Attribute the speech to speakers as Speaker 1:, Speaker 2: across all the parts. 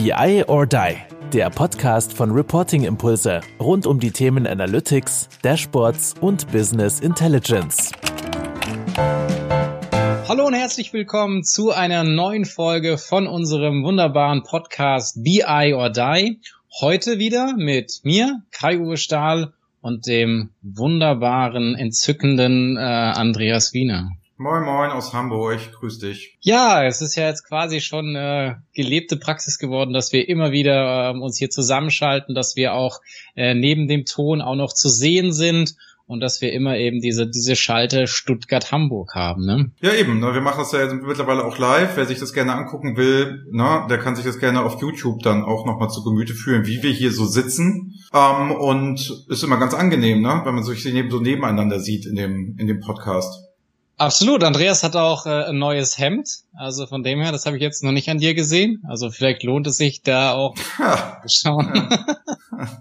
Speaker 1: BI or Die, der Podcast von Reporting Impulse rund um die Themen Analytics, Dashboards und Business Intelligence.
Speaker 2: Hallo und herzlich willkommen zu einer neuen Folge von unserem wunderbaren Podcast BI or Die. Heute wieder mit mir, Kai-Uwe Stahl und dem wunderbaren, entzückenden äh, Andreas Wiener.
Speaker 3: Moin Moin aus Hamburg, grüß dich.
Speaker 2: Ja, es ist ja jetzt quasi schon äh, gelebte Praxis geworden, dass wir immer wieder äh, uns hier zusammenschalten, dass wir auch äh, neben dem Ton auch noch zu sehen sind und dass wir immer eben diese, diese Schalte Stuttgart-Hamburg haben. Ne?
Speaker 3: Ja, eben. Ne? Wir machen das ja jetzt mittlerweile auch live. Wer sich das gerne angucken will, ne, der kann sich das gerne auf YouTube dann auch nochmal zu Gemüte führen, wie wir hier so sitzen. Ähm, und ist immer ganz angenehm, ne? wenn man sich so nebeneinander sieht in dem, in dem Podcast.
Speaker 2: Absolut. Andreas hat auch äh, ein neues Hemd. Also von dem her, das habe ich jetzt noch nicht an dir gesehen. Also vielleicht lohnt es sich da auch ja. schauen. Ja.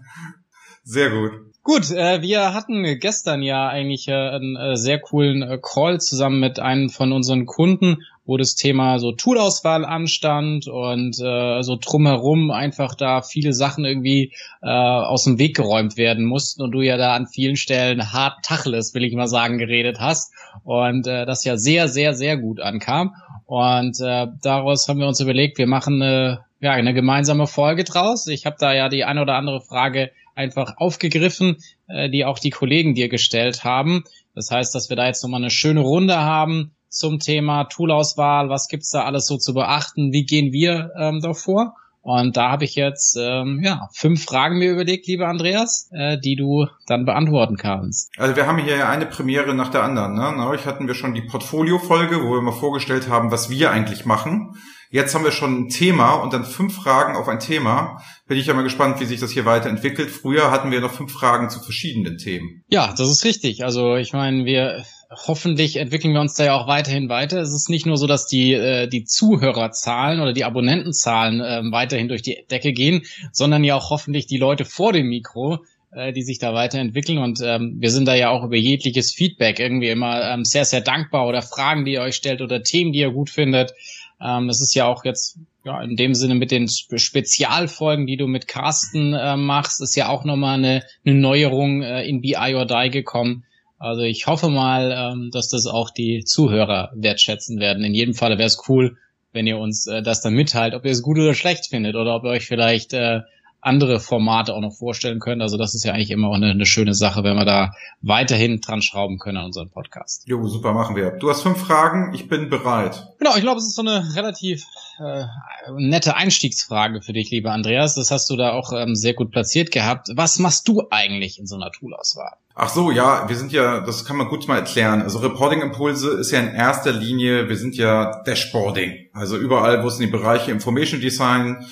Speaker 3: Sehr gut.
Speaker 2: Gut, äh, wir hatten gestern ja eigentlich äh, einen äh, sehr coolen äh, Call zusammen mit einem von unseren Kunden, wo das Thema so Toolauswahl anstand und äh, so drumherum einfach da viele Sachen irgendwie äh, aus dem Weg geräumt werden mussten und du ja da an vielen Stellen hart Tacheles, will ich mal sagen, geredet hast und äh, das ja sehr, sehr, sehr gut ankam. Und äh, daraus haben wir uns überlegt, wir machen eine, ja, eine gemeinsame Folge draus. Ich habe da ja die eine oder andere Frage einfach aufgegriffen, äh, die auch die Kollegen dir gestellt haben. Das heißt, dass wir da jetzt nochmal eine schöne Runde haben zum Thema Toolauswahl. Was gibt's da alles so zu beachten? Wie gehen wir ähm, davor? Und da habe ich jetzt ähm, ja fünf Fragen mir überlegt, lieber Andreas, äh, die du dann beantworten kannst.
Speaker 3: Also wir haben hier ja eine Premiere nach der anderen. Ne? Neulich hatten wir schon die Portfolio-Folge, wo wir mal vorgestellt haben, was wir eigentlich machen. Jetzt haben wir schon ein Thema und dann fünf Fragen auf ein Thema. Bin ich ja mal gespannt, wie sich das hier weiterentwickelt. Früher hatten wir noch fünf Fragen zu verschiedenen Themen.
Speaker 2: Ja, das ist richtig. Also ich meine, wir hoffentlich entwickeln wir uns da ja auch weiterhin weiter. Es ist nicht nur so, dass die, äh, die Zuhörerzahlen oder die Abonnentenzahlen äh, weiterhin durch die Decke gehen, sondern ja auch hoffentlich die Leute vor dem Mikro, äh, die sich da weiterentwickeln. Und ähm, wir sind da ja auch über jegliches Feedback irgendwie immer ähm, sehr, sehr dankbar oder Fragen, die ihr euch stellt oder Themen, die ihr gut findet. Ähm, es ist ja auch jetzt ja in dem Sinne mit den Spezialfolgen, die du mit Carsten äh, machst, ist ja auch nochmal eine, eine Neuerung äh, in BI or Die gekommen. Also ich hoffe mal, ähm, dass das auch die Zuhörer wertschätzen werden. In jedem Fall wäre es cool, wenn ihr uns äh, das dann mitteilt, ob ihr es gut oder schlecht findet oder ob ihr euch vielleicht äh, andere Formate auch noch vorstellen könnt. Also das ist ja eigentlich immer auch eine, eine, schöne Sache, wenn wir da weiterhin dran schrauben können an unserem Podcast.
Speaker 3: Jo, super, machen wir. Du hast fünf Fragen, ich bin bereit.
Speaker 2: Genau, ich glaube, es ist so eine relativ äh, nette Einstiegsfrage für dich, lieber Andreas. Das hast du da auch ähm, sehr gut platziert gehabt. Was machst du eigentlich in so einer Toolauswahl?
Speaker 3: Ach so, ja, wir sind ja, das kann man gut mal erklären. Also Reporting Impulse ist ja in erster Linie, wir sind ja Dashboarding. Also überall, wo es in die Bereiche Information Design,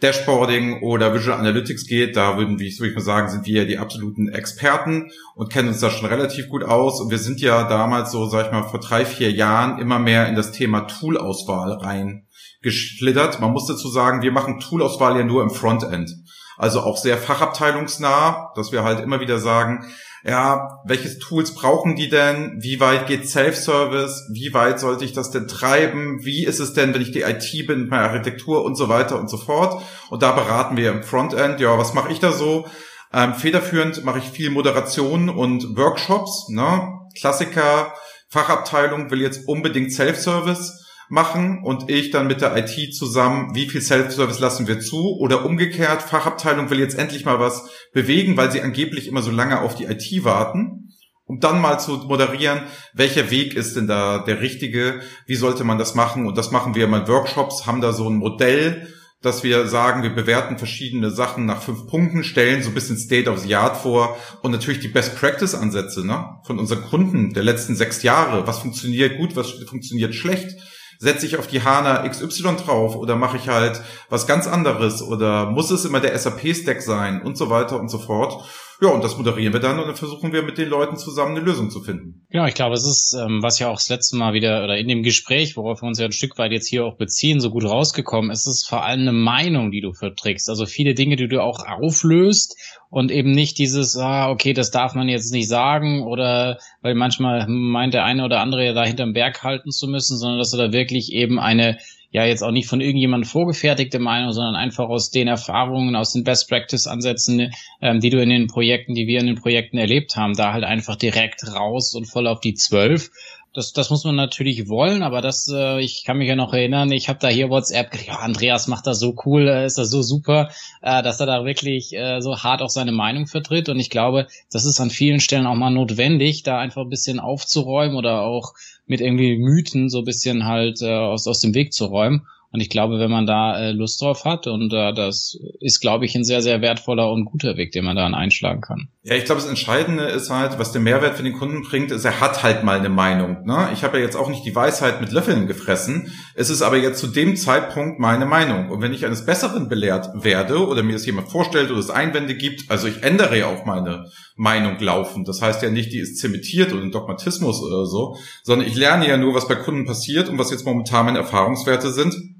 Speaker 3: Dashboarding oder Visual Analytics geht, da würden, wie ich, würde ich mal sagen, sind wir ja die absoluten Experten und kennen uns da schon relativ gut aus. Und wir sind ja damals so, sag ich mal, vor drei, vier Jahren immer mehr in das Thema Toolauswahl reingeschlittert. Man muss dazu sagen, wir machen Toolauswahl ja nur im Frontend. Also auch sehr fachabteilungsnah, dass wir halt immer wieder sagen, ja, welches Tools brauchen die denn? Wie weit geht Self-Service? Wie weit sollte ich das denn treiben? Wie ist es denn, wenn ich die IT bin, mit meiner Architektur und so weiter und so fort? Und da beraten wir im Frontend. Ja, was mache ich da so? Ähm, federführend mache ich viel Moderation und Workshops. Ne? Klassiker, Fachabteilung will jetzt unbedingt Self-Service machen und ich dann mit der IT zusammen, wie viel Self-Service lassen wir zu oder umgekehrt, Fachabteilung will jetzt endlich mal was bewegen, weil sie angeblich immer so lange auf die IT warten, um dann mal zu moderieren, welcher Weg ist denn da der richtige, wie sollte man das machen und das machen wir mal in Workshops, haben da so ein Modell, dass wir sagen, wir bewerten verschiedene Sachen nach fünf Punkten, stellen so ein bisschen State of the Art vor und natürlich die Best Practice Ansätze ne, von unseren Kunden der letzten sechs Jahre. Was funktioniert gut, was funktioniert schlecht? Setze ich auf die HANA XY drauf oder mache ich halt was ganz anderes oder muss es immer der SAP-Stack sein und so weiter und so fort. Ja, und das moderieren wir dann und dann versuchen wir mit den Leuten zusammen eine Lösung zu finden.
Speaker 2: Genau, ich glaube, es ist, ähm, was ja auch das letzte Mal wieder oder in dem Gespräch, worauf wir uns ja ein Stück weit jetzt hier auch beziehen, so gut rausgekommen, es ist vor allem eine Meinung, die du verträgst. Also viele Dinge, die du auch auflöst und eben nicht dieses, ah, okay, das darf man jetzt nicht sagen oder weil manchmal meint der eine oder andere ja da hinterm Berg halten zu müssen, sondern dass du da wirklich eben eine ja jetzt auch nicht von irgendjemandem vorgefertigte Meinung, sondern einfach aus den Erfahrungen, aus den Best Practice Ansätzen, ähm, die du in den Projekten, die wir in den Projekten erlebt haben, da halt einfach direkt raus und voll auf die zwölf. Das, das muss man natürlich wollen, aber das, äh, ich kann mich ja noch erinnern, ich habe da hier WhatsApp, ja, Andreas macht das so cool, äh, ist das so super, äh, dass er da wirklich äh, so hart auch seine Meinung vertritt. Und ich glaube, das ist an vielen Stellen auch mal notwendig, da einfach ein bisschen aufzuräumen oder auch mit irgendwie Mythen so ein bisschen halt äh, aus, aus dem Weg zu räumen. Und ich glaube, wenn man da äh, Lust drauf hat, und äh, das ist, glaube ich, ein sehr, sehr wertvoller und guter Weg, den man da einschlagen kann.
Speaker 3: Ja, ich glaube, das Entscheidende ist halt, was der Mehrwert für den Kunden bringt, ist, er hat halt mal eine Meinung. Ne? Ich habe ja jetzt auch nicht die Weisheit mit Löffeln gefressen. Es ist aber jetzt zu dem Zeitpunkt meine Meinung. Und wenn ich eines Besseren belehrt werde oder mir das jemand vorstellt oder es Einwände gibt, also ich ändere ja auch meine Meinung laufen. Das heißt ja nicht, die ist zementiert oder ein Dogmatismus oder so, sondern ich lerne ja nur, was bei Kunden passiert und was jetzt momentan meine Erfahrungswerte sind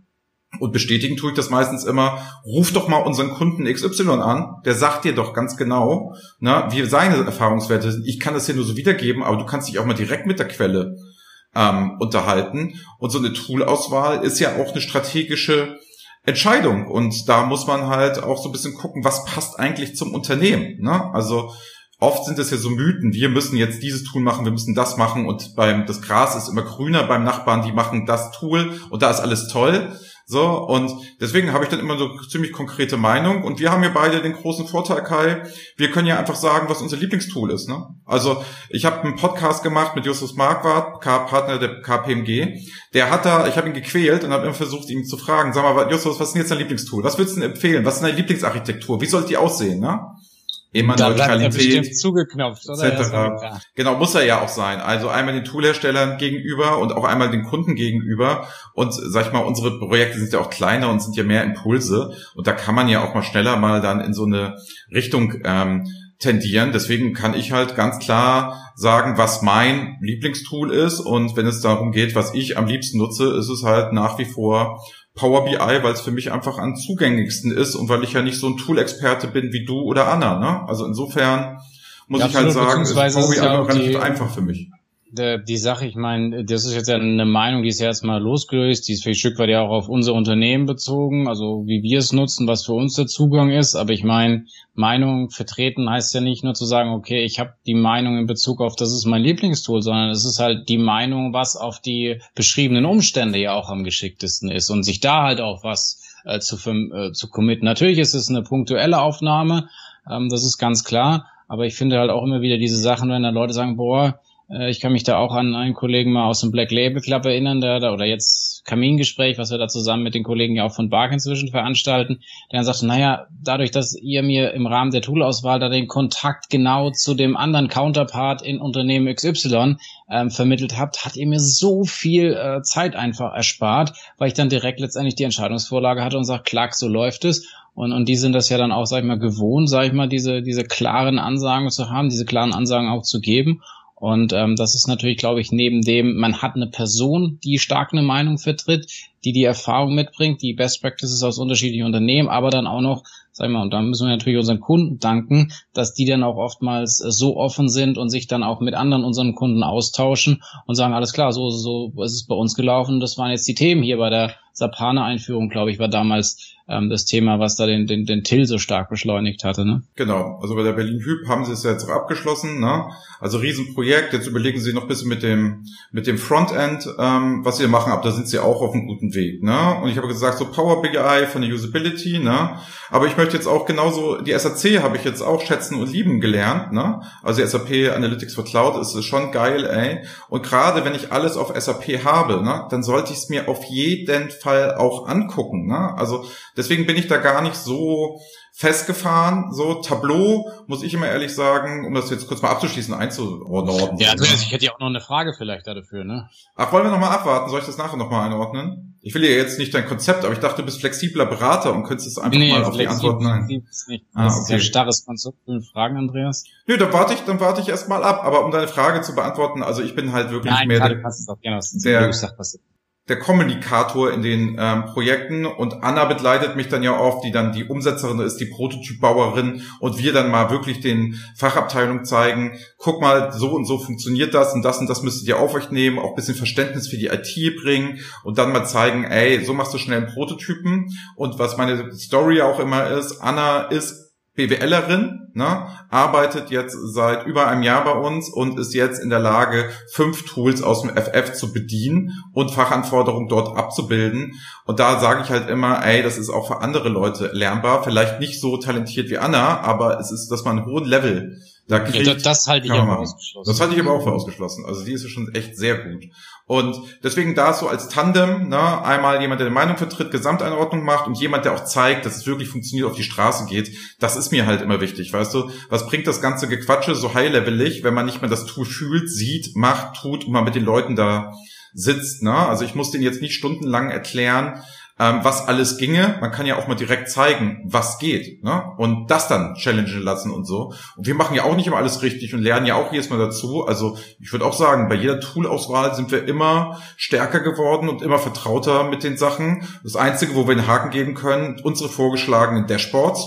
Speaker 3: und bestätigen tue ich das meistens immer, ruf doch mal unseren Kunden XY an, der sagt dir doch ganz genau, na, wie seine Erfahrungswerte sind. Ich kann das hier nur so wiedergeben, aber du kannst dich auch mal direkt mit der Quelle ähm, unterhalten. Und so eine Toolauswahl ist ja auch eine strategische Entscheidung. Und da muss man halt auch so ein bisschen gucken, was passt eigentlich zum Unternehmen. Ne? Also oft sind es ja so Mythen, wir müssen jetzt dieses Tool machen, wir müssen das machen und beim das Gras ist immer grüner beim Nachbarn, die machen das Tool und da ist alles toll. So, und deswegen habe ich dann immer so ziemlich konkrete Meinung. Und wir haben ja beide den großen Vorteil, Kai, wir können ja einfach sagen, was unser Lieblingstool ist. Ne? Also ich habe einen Podcast gemacht mit Justus Marquardt, Partner der KPMG. Der hat da, ich habe ihn gequält und habe immer versucht, ihn zu fragen, sag mal, Justus, was ist denn jetzt dein Lieblingstool? Was würdest du denn empfehlen? Was ist deine Lieblingsarchitektur? Wie soll die aussehen? Ne?
Speaker 2: Immer da Neutralität zugeknopft,
Speaker 3: oder? etc. Ja. Genau, muss er ja auch sein. Also einmal den Toolherstellern gegenüber und auch einmal den Kunden gegenüber. Und sag ich mal, unsere Projekte sind ja auch kleiner und sind ja mehr Impulse. Und da kann man ja auch mal schneller mal dann in so eine Richtung ähm, tendieren. Deswegen kann ich halt ganz klar sagen, was mein Lieblingstool ist. Und wenn es darum geht, was ich am liebsten nutze, ist es halt nach wie vor Power BI, weil es für mich einfach am zugänglichsten ist und weil ich ja nicht so ein Tool-Experte bin wie du oder Anna. Ne? Also insofern muss ja, ich halt sagen, ist Power BI ja relativ einfach für mich
Speaker 2: die Sache, ich meine, das ist jetzt ja eine Meinung, die ist ja jetzt mal losgelöst, die ist für ein Stück weit ja auch auf unser Unternehmen bezogen, also wie wir es nutzen, was für uns der Zugang ist. Aber ich meine, Meinung vertreten heißt ja nicht nur zu sagen, okay, ich habe die Meinung in Bezug auf, das ist mein Lieblingstool, sondern es ist halt die Meinung, was auf die beschriebenen Umstände ja auch am geschicktesten ist und sich da halt auch was äh, zu, äh, zu committen. Natürlich ist es eine punktuelle Aufnahme, ähm, das ist ganz klar. Aber ich finde halt auch immer wieder diese Sachen, wenn da Leute sagen, boah, ich kann mich da auch an einen Kollegen mal aus dem Black Label Club erinnern, der da, oder jetzt Kamingespräch, was wir da zusammen mit den Kollegen ja auch von Bark inzwischen veranstalten, der dann sagte, naja, dadurch, dass ihr mir im Rahmen der Toolauswahl da den Kontakt genau zu dem anderen Counterpart in Unternehmen XY ähm, vermittelt habt, hat ihr mir so viel äh, Zeit einfach erspart, weil ich dann direkt letztendlich die Entscheidungsvorlage hatte und sagt, klack, so läuft es. Und, und die sind das ja dann auch, sag ich mal, gewohnt, sag ich mal, diese, diese klaren Ansagen zu haben, diese klaren Ansagen auch zu geben. Und ähm, das ist natürlich, glaube ich, neben dem, man hat eine Person, die stark eine Meinung vertritt, die die Erfahrung mitbringt, die Best Practices aus unterschiedlichen Unternehmen, aber dann auch noch, sag ich mal, und da müssen wir natürlich unseren Kunden danken, dass die dann auch oftmals so offen sind und sich dann auch mit anderen unseren Kunden austauschen und sagen, alles klar, so, so ist es bei uns gelaufen. Das waren jetzt die Themen hier bei der Sapana-Einführung, glaube ich, war damals ähm, das Thema, was da den, den, den Till so stark beschleunigt hatte. Ne?
Speaker 3: Genau, also bei der Berlin Hyp haben sie es ja jetzt auch abgeschlossen. Ne? Also Riesenprojekt, jetzt überlegen sie noch ein bisschen mit dem, mit dem Frontend, ähm, was sie machen, aber da sind sie auch auf einem guten Weg. Ne? Und ich habe gesagt, so Power BI von der Usability, ne? aber ich möchte jetzt auch genauso, die SAC habe ich jetzt auch schätzen und lieben gelernt. Ne? Also SAP Analytics for Cloud ist schon geil, ey. Und gerade wenn ich alles auf SAP habe, ne, dann sollte ich es mir auf jeden Fall auch angucken. Ne? Also Deswegen bin ich da gar nicht so festgefahren. So Tableau, muss ich immer ehrlich sagen, um das jetzt kurz mal abzuschließen, einzuordnen.
Speaker 2: Ja, also ich hätte ja auch noch eine Frage vielleicht dafür, ne?
Speaker 3: Ach, wollen wir nochmal abwarten? Soll ich das nachher nochmal einordnen? Ich will ja jetzt nicht dein Konzept, aber ich dachte, du bist flexibler Berater und könntest es einfach nee, mal auf die Antworten
Speaker 2: ein. Nicht. Ah, das okay. ist ja starres Konzept. Fragen, Andreas?
Speaker 3: Nö, dann warte ich, dann warte ich erstmal ab. Aber um deine Frage zu beantworten, also ich bin halt wirklich
Speaker 2: Nein,
Speaker 3: mehr
Speaker 2: der, passt es auch, genau,
Speaker 3: der, der Kommunikator in den ähm, Projekten. Und Anna begleitet mich dann ja oft, die dann die Umsetzerin ist, die Prototypbauerin. Und wir dann mal wirklich den Fachabteilungen zeigen, guck mal, so und so funktioniert das und das und das müsstet ihr auf euch nehmen, auch bisschen Verständnis für die IT bringen und dann mal zeigen, ey, so machst du schnell einen Prototypen. Und was meine Story auch immer ist, Anna ist BWLerin, ne, arbeitet jetzt seit über einem Jahr bei uns und ist jetzt in der Lage, fünf Tools aus dem FF zu bedienen und Fachanforderungen dort abzubilden. Und da sage ich halt immer, ey, das ist auch für andere Leute lernbar. Vielleicht nicht so talentiert wie Anna, aber es ist, dass man einen hohen Level da kriegt,
Speaker 2: ja, das, halte ich aber ausgeschlossen.
Speaker 3: Das halte ich aber auch für ausgeschlossen. Also die ist ja schon echt sehr gut. Und deswegen da so als Tandem, ne, einmal jemand, der die Meinung vertritt, Gesamteinordnung macht und jemand, der auch zeigt, dass es wirklich funktioniert, auf die Straße geht, das ist mir halt immer wichtig, weißt du? Was bringt das ganze Gequatsche so high-levelig, wenn man nicht mehr das Tool fühlt, sieht, macht, tut und man mit den Leuten da sitzt, ne? Also ich muss denen jetzt nicht stundenlang erklären, ähm, was alles ginge. Man kann ja auch mal direkt zeigen, was geht. Ne? Und das dann challengen lassen und so. Und wir machen ja auch nicht immer alles richtig und lernen ja auch jedes Mal dazu. Also ich würde auch sagen, bei jeder Toolauswahl sind wir immer stärker geworden und immer vertrauter mit den Sachen. Das Einzige, wo wir einen Haken geben können, unsere vorgeschlagenen Dashboards,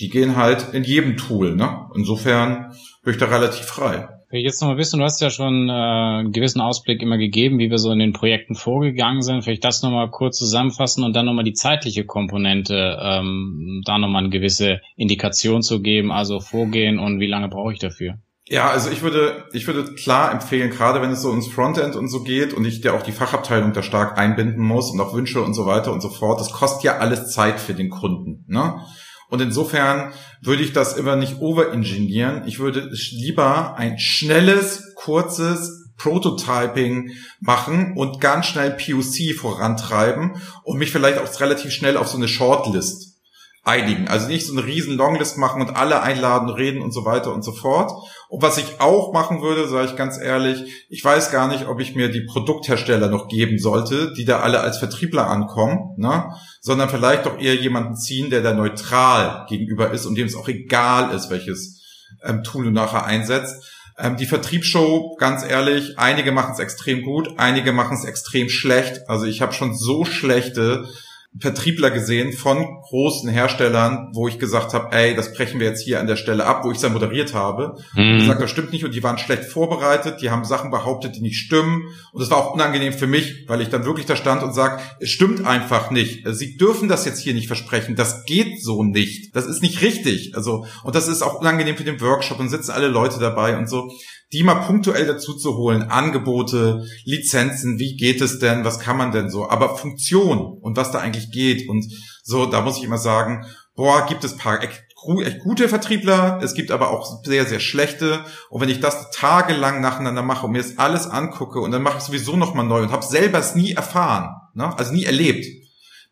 Speaker 3: die gehen halt in jedem Tool. Ne? Insofern bin ich da relativ frei.
Speaker 2: Jetzt noch mal wissen, du hast ja schon äh, einen gewissen Ausblick immer gegeben, wie wir so in den Projekten vorgegangen sind. Vielleicht das noch mal kurz zusammenfassen und dann noch mal die zeitliche Komponente, ähm, da noch mal eine gewisse Indikation zu geben, also vorgehen und wie lange brauche ich dafür?
Speaker 3: Ja, also ich würde, ich würde klar empfehlen, gerade wenn es so ins Frontend und so geht und ich der auch die Fachabteilung da stark einbinden muss und auch Wünsche und so weiter und so fort, das kostet ja alles Zeit für den Kunden. Ne? Und insofern würde ich das immer nicht overengineeren. Ich würde lieber ein schnelles, kurzes Prototyping machen und ganz schnell POC vorantreiben und mich vielleicht auch relativ schnell auf so eine Shortlist einigen. Also nicht so eine riesen Longlist machen und alle einladen, reden und so weiter und so fort. Und was ich auch machen würde, sage ich ganz ehrlich, ich weiß gar nicht, ob ich mir die Produkthersteller noch geben sollte, die da alle als Vertriebler ankommen, ne? sondern vielleicht doch eher jemanden ziehen, der da neutral gegenüber ist und dem es auch egal ist, welches ähm, Tool du nachher einsetzt. Ähm, die Vertriebsshow, ganz ehrlich, einige machen es extrem gut, einige machen es extrem schlecht. Also ich habe schon so schlechte Vertriebler gesehen von großen Herstellern, wo ich gesagt habe, ey, das brechen wir jetzt hier an der Stelle ab, wo ich es dann moderiert habe. Mhm. Und gesagt, das stimmt nicht und die waren schlecht vorbereitet, die haben Sachen behauptet, die nicht stimmen. Und das war auch unangenehm für mich, weil ich dann wirklich da stand und sage, es stimmt einfach nicht. Sie dürfen das jetzt hier nicht versprechen. Das geht so nicht. Das ist nicht richtig. Also, und das ist auch unangenehm für den Workshop und sitzen alle Leute dabei und so die mal punktuell dazu zu holen, Angebote, Lizenzen, wie geht es denn, was kann man denn so, aber Funktion und was da eigentlich geht und so, da muss ich immer sagen, boah, gibt es paar echt gute Vertriebler, es gibt aber auch sehr, sehr schlechte. Und wenn ich das tagelang nacheinander mache und mir das alles angucke und dann mache ich sowieso nochmal neu und habe selber es nie erfahren, ne? also nie erlebt,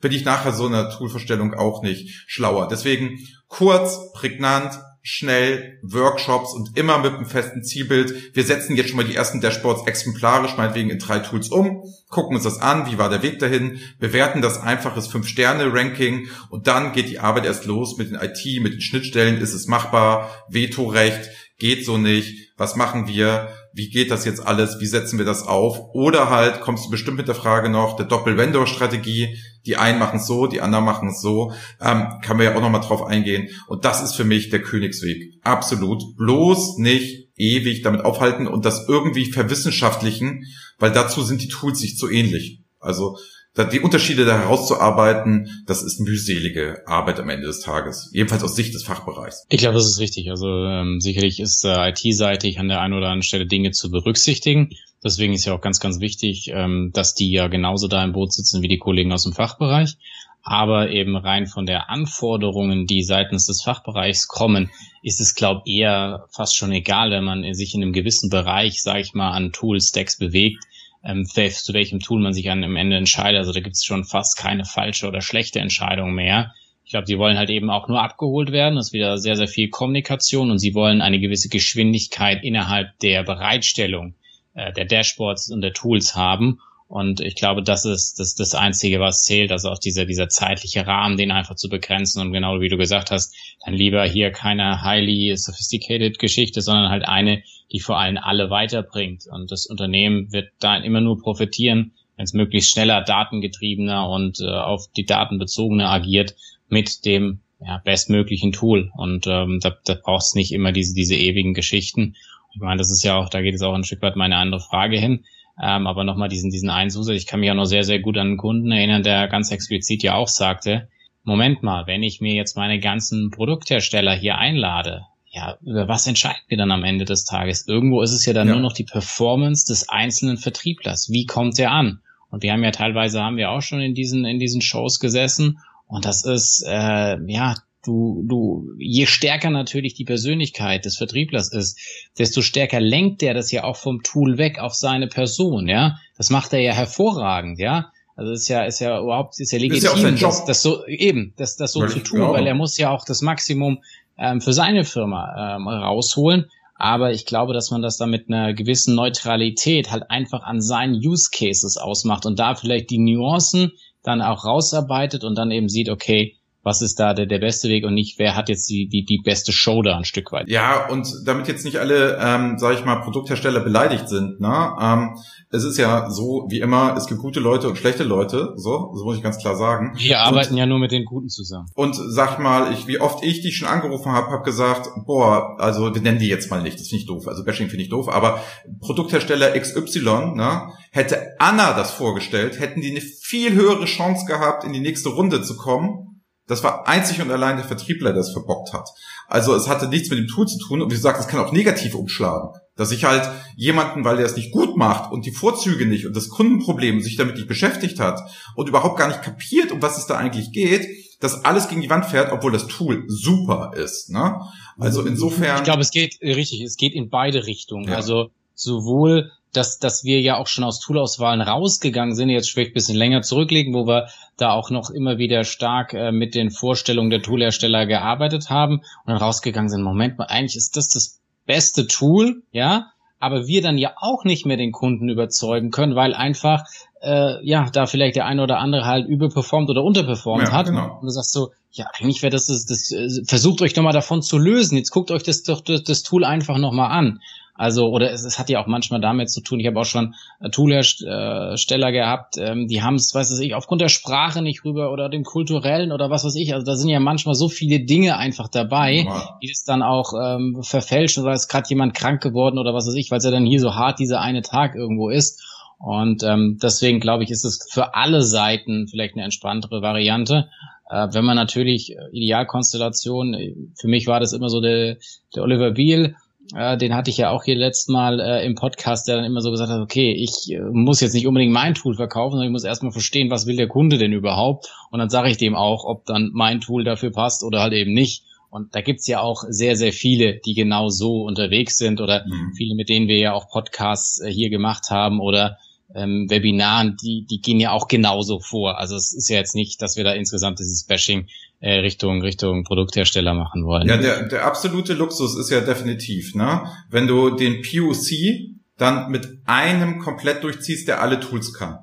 Speaker 3: bin ich nachher so einer Toolverstellung auch nicht schlauer. Deswegen kurz, prägnant, schnell Workshops und immer mit einem festen Zielbild. Wir setzen jetzt schon mal die ersten Dashboards exemplarisch, meinetwegen in drei Tools um, gucken uns das an, wie war der Weg dahin, bewerten das einfaches Fünf-Sterne-Ranking und dann geht die Arbeit erst los mit den IT, mit den Schnittstellen. Ist es machbar? Vetorecht? Geht so nicht? Was machen wir? Wie geht das jetzt alles? Wie setzen wir das auf? Oder halt kommst du bestimmt mit der Frage noch der Doppel-Vendor-Strategie die einen machen es so, die anderen machen es so. Ähm, kann man ja auch nochmal drauf eingehen. Und das ist für mich der Königsweg. Absolut. Bloß nicht ewig damit aufhalten und das irgendwie verwissenschaftlichen, weil dazu sind die Tools sich zu ähnlich. Also die Unterschiede da herauszuarbeiten, das ist mühselige Arbeit am Ende des Tages. Jedenfalls aus Sicht des Fachbereichs.
Speaker 2: Ich glaube, das ist richtig. Also ähm, sicherlich ist äh, IT-seitig an der einen oder anderen Stelle Dinge zu berücksichtigen. Deswegen ist ja auch ganz, ganz wichtig, ähm, dass die ja genauso da im Boot sitzen wie die Kollegen aus dem Fachbereich. Aber eben rein von der Anforderungen, die seitens des Fachbereichs kommen, ist es, glaube ich, eher fast schon egal, wenn man sich in einem gewissen Bereich, sage ich mal, an Tool-Stacks bewegt, ähm, zu welchem Tool man sich an, am Ende entscheidet. Also da gibt es schon fast keine falsche oder schlechte Entscheidung mehr. Ich glaube, die wollen halt eben auch nur abgeholt werden. Das ist wieder sehr, sehr viel Kommunikation und sie wollen eine gewisse Geschwindigkeit innerhalb der Bereitstellung äh, der Dashboards und der Tools haben. Und ich glaube, das ist das, das Einzige, was zählt, also auch dieser, dieser zeitliche Rahmen, den einfach zu begrenzen. Und genau wie du gesagt hast, dann lieber hier keine highly sophisticated Geschichte, sondern halt eine, die vor allem alle weiterbringt. Und das Unternehmen wird da immer nur profitieren, wenn es möglichst schneller, datengetriebener und äh, auf die Daten bezogener agiert mit dem ja, bestmöglichen Tool. Und ähm, da, da braucht es nicht immer diese, diese ewigen Geschichten. Ich meine, das ist ja auch, da geht es auch ein Stück weit meine andere Frage hin. Ähm, aber nochmal diesen, diesen einen Zusatz. Ich kann mich ja noch sehr, sehr gut an einen Kunden erinnern, der ganz explizit ja auch sagte, Moment mal, wenn ich mir jetzt meine ganzen Produkthersteller hier einlade, ja, über was entscheiden wir dann am Ende des Tages? Irgendwo ist es ja dann ja. nur noch die Performance des einzelnen Vertrieblers. Wie kommt der an? Und wir haben ja teilweise haben wir auch schon in diesen in diesen Shows gesessen und das ist äh, ja du du je stärker natürlich die Persönlichkeit des Vertrieblers ist, desto stärker lenkt der das ja auch vom Tool weg auf seine Person, ja? Das macht er ja hervorragend, ja? Also ist ja, ist ja überhaupt, ist ja legitim, ist ja das, das so, eben, das, das so weil zu tun, glaube. weil er muss ja auch das Maximum ähm, für seine Firma ähm, rausholen. Aber ich glaube, dass man das da mit einer gewissen Neutralität halt einfach an seinen Use Cases ausmacht und da vielleicht die Nuancen dann auch rausarbeitet und dann eben sieht, okay, was ist da der, der beste Weg und nicht, wer hat jetzt die, die, die beste Show da ein Stück weit.
Speaker 3: Ja, und damit jetzt nicht alle, ähm, sage ich mal, Produkthersteller beleidigt sind, ne? Ähm, es ist ja so, wie immer, es gibt gute Leute und schlechte Leute, so, so muss ich ganz klar sagen.
Speaker 2: Wir arbeiten ja nur mit den Guten zusammen.
Speaker 3: Und sag mal, ich, wie oft ich die schon angerufen habe, habe gesagt, boah, also wir nennen die jetzt mal nicht, das finde ich doof, also Bashing finde ich doof, aber Produkthersteller XY, ne, hätte Anna das vorgestellt, hätten die eine viel höhere Chance gehabt, in die nächste Runde zu kommen das war einzig und allein der Vertriebler, der es verbockt hat. Also es hatte nichts mit dem Tool zu tun und wie gesagt, es kann auch negativ umschlagen. Dass ich halt jemanden, weil der es nicht gut macht und die Vorzüge nicht und das Kundenproblem sich damit nicht beschäftigt hat und überhaupt gar nicht kapiert, um was es da eigentlich geht, dass alles gegen die Wand fährt, obwohl das Tool super ist. Ne? Also insofern.
Speaker 2: Ich glaube, es geht richtig, es geht in beide Richtungen. Ja. Also sowohl dass, dass wir ja auch schon aus Toolauswahlen rausgegangen sind, jetzt vielleicht ein bisschen länger zurücklegen, wo wir da auch noch immer wieder stark äh, mit den Vorstellungen der Toolhersteller gearbeitet haben und dann rausgegangen sind, Moment mal, eigentlich ist das das beste Tool, ja, aber wir dann ja auch nicht mehr den Kunden überzeugen können, weil einfach äh, ja da vielleicht der eine oder andere halt überperformt oder unterperformt ja, hat. Genau. Und du sagst so, ja, eigentlich wäre das, das, das, äh, versucht euch doch mal davon zu lösen. Jetzt guckt euch das doch das, das Tool einfach nochmal an. Also, oder es, es hat ja auch manchmal damit zu tun, ich habe auch schon äh, Toolhersteller gehabt, ähm, die haben es, weiß ich, aufgrund der Sprache nicht rüber oder dem kulturellen oder was weiß ich. Also da sind ja manchmal so viele Dinge einfach dabei, ja. die es dann auch ähm, verfälschen oder ist gerade jemand krank geworden oder was weiß ich, weil es ja dann hier so hart dieser eine Tag irgendwo ist. Und ähm, deswegen glaube ich, ist es für alle Seiten vielleicht eine entspanntere Variante. Äh, wenn man natürlich äh, Idealkonstellation, äh, für mich war das immer so der, der Oliver Beal, äh, den hatte ich ja auch hier letztes Mal äh, im Podcast, der dann immer so gesagt hat, okay, ich äh, muss jetzt nicht unbedingt mein Tool verkaufen, sondern ich muss erstmal verstehen, was will der Kunde denn überhaupt. Und dann sage ich dem auch, ob dann mein Tool dafür passt oder halt eben nicht. Und da gibt's ja auch sehr, sehr viele, die genau so unterwegs sind oder mhm. viele, mit denen wir ja auch Podcasts äh, hier gemacht haben oder ähm, Webinaren, die, die gehen ja auch genauso vor. Also es ist ja jetzt nicht, dass wir da insgesamt dieses Bashing äh, Richtung Richtung Produkthersteller machen wollen.
Speaker 3: Ja, der, der absolute Luxus ist ja definitiv, ne? Wenn du den POC dann mit einem komplett durchziehst, der alle Tools kann.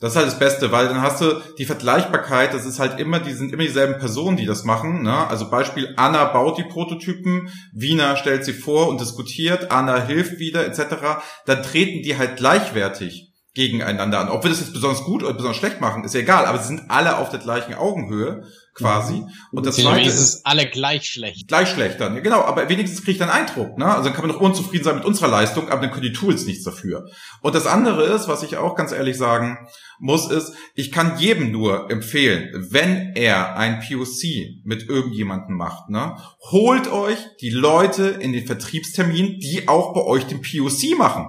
Speaker 3: Das ist halt das Beste, weil dann hast du die Vergleichbarkeit, das ist halt immer, die sind immer dieselben Personen, die das machen. Ne? Also Beispiel, Anna baut die Prototypen, Wiener stellt sie vor und diskutiert, Anna hilft wieder, etc. Dann treten die halt gleichwertig gegeneinander an. Ob wir das jetzt besonders gut oder besonders schlecht machen, ist ja egal, aber sie sind alle auf der gleichen Augenhöhe quasi. Mhm.
Speaker 2: Und das zweite ist alle gleich schlecht.
Speaker 3: Gleich schlecht dann, ja, genau, aber wenigstens kriege ich dann Eindruck, ne? Also dann kann man noch unzufrieden sein mit unserer Leistung, aber dann können die Tools nichts dafür. Und das andere ist, was ich auch ganz ehrlich sagen muss, ist, ich kann jedem nur empfehlen, wenn er ein POC mit irgendjemandem macht, ne? Holt euch die Leute in den Vertriebstermin, die auch bei euch den POC machen.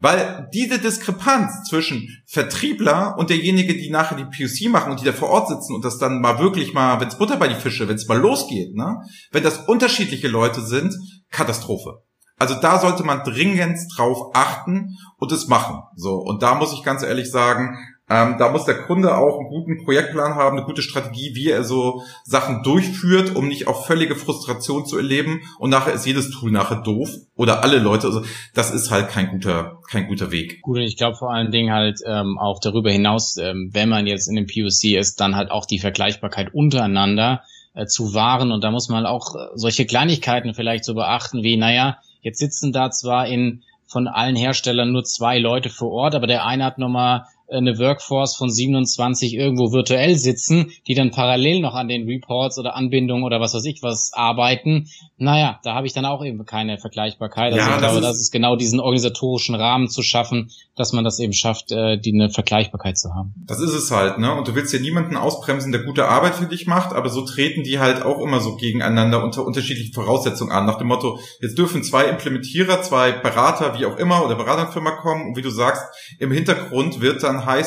Speaker 3: Weil diese Diskrepanz zwischen Vertriebler und derjenige, die nachher die POC machen und die da vor Ort sitzen und das dann mal wirklich mal, wenn es Butter bei die Fische, wenn es mal losgeht, ne, wenn das unterschiedliche Leute sind, Katastrophe. Also da sollte man dringend drauf achten und es machen. So und da muss ich ganz ehrlich sagen, ähm, da muss der Kunde auch einen guten Projektplan haben, eine gute Strategie, wie er so Sachen durchführt, um nicht auch völlige Frustration zu erleben. Und nachher ist jedes Tool nachher doof oder alle Leute. Also das ist halt kein guter, kein guter Weg.
Speaker 2: Gut, und ich glaube vor allen Dingen halt ähm, auch darüber hinaus, ähm, wenn man jetzt in dem POC ist, dann halt auch die Vergleichbarkeit untereinander äh, zu wahren. Und da muss man auch äh, solche Kleinigkeiten vielleicht so beachten, wie, naja, jetzt sitzen da zwar in von allen Herstellern nur zwei Leute vor Ort, aber der eine hat nochmal eine Workforce von 27 irgendwo virtuell sitzen, die dann parallel noch an den Reports oder Anbindungen oder was weiß ich was arbeiten. Naja, da habe ich dann auch eben keine Vergleichbarkeit. Also ja, ich glaube, das ist genau diesen organisatorischen Rahmen zu schaffen, dass man das eben schafft, äh, die eine Vergleichbarkeit zu haben.
Speaker 3: Das ist es halt, ne? Und du willst ja niemanden ausbremsen, der gute Arbeit für dich macht, aber so treten die halt auch immer so gegeneinander unter unterschiedlichen Voraussetzungen an. Nach dem Motto, jetzt dürfen zwei Implementierer, zwei Berater, wie auch immer, oder Beraterfirma kommen und wie du sagst, im Hintergrund wird dann high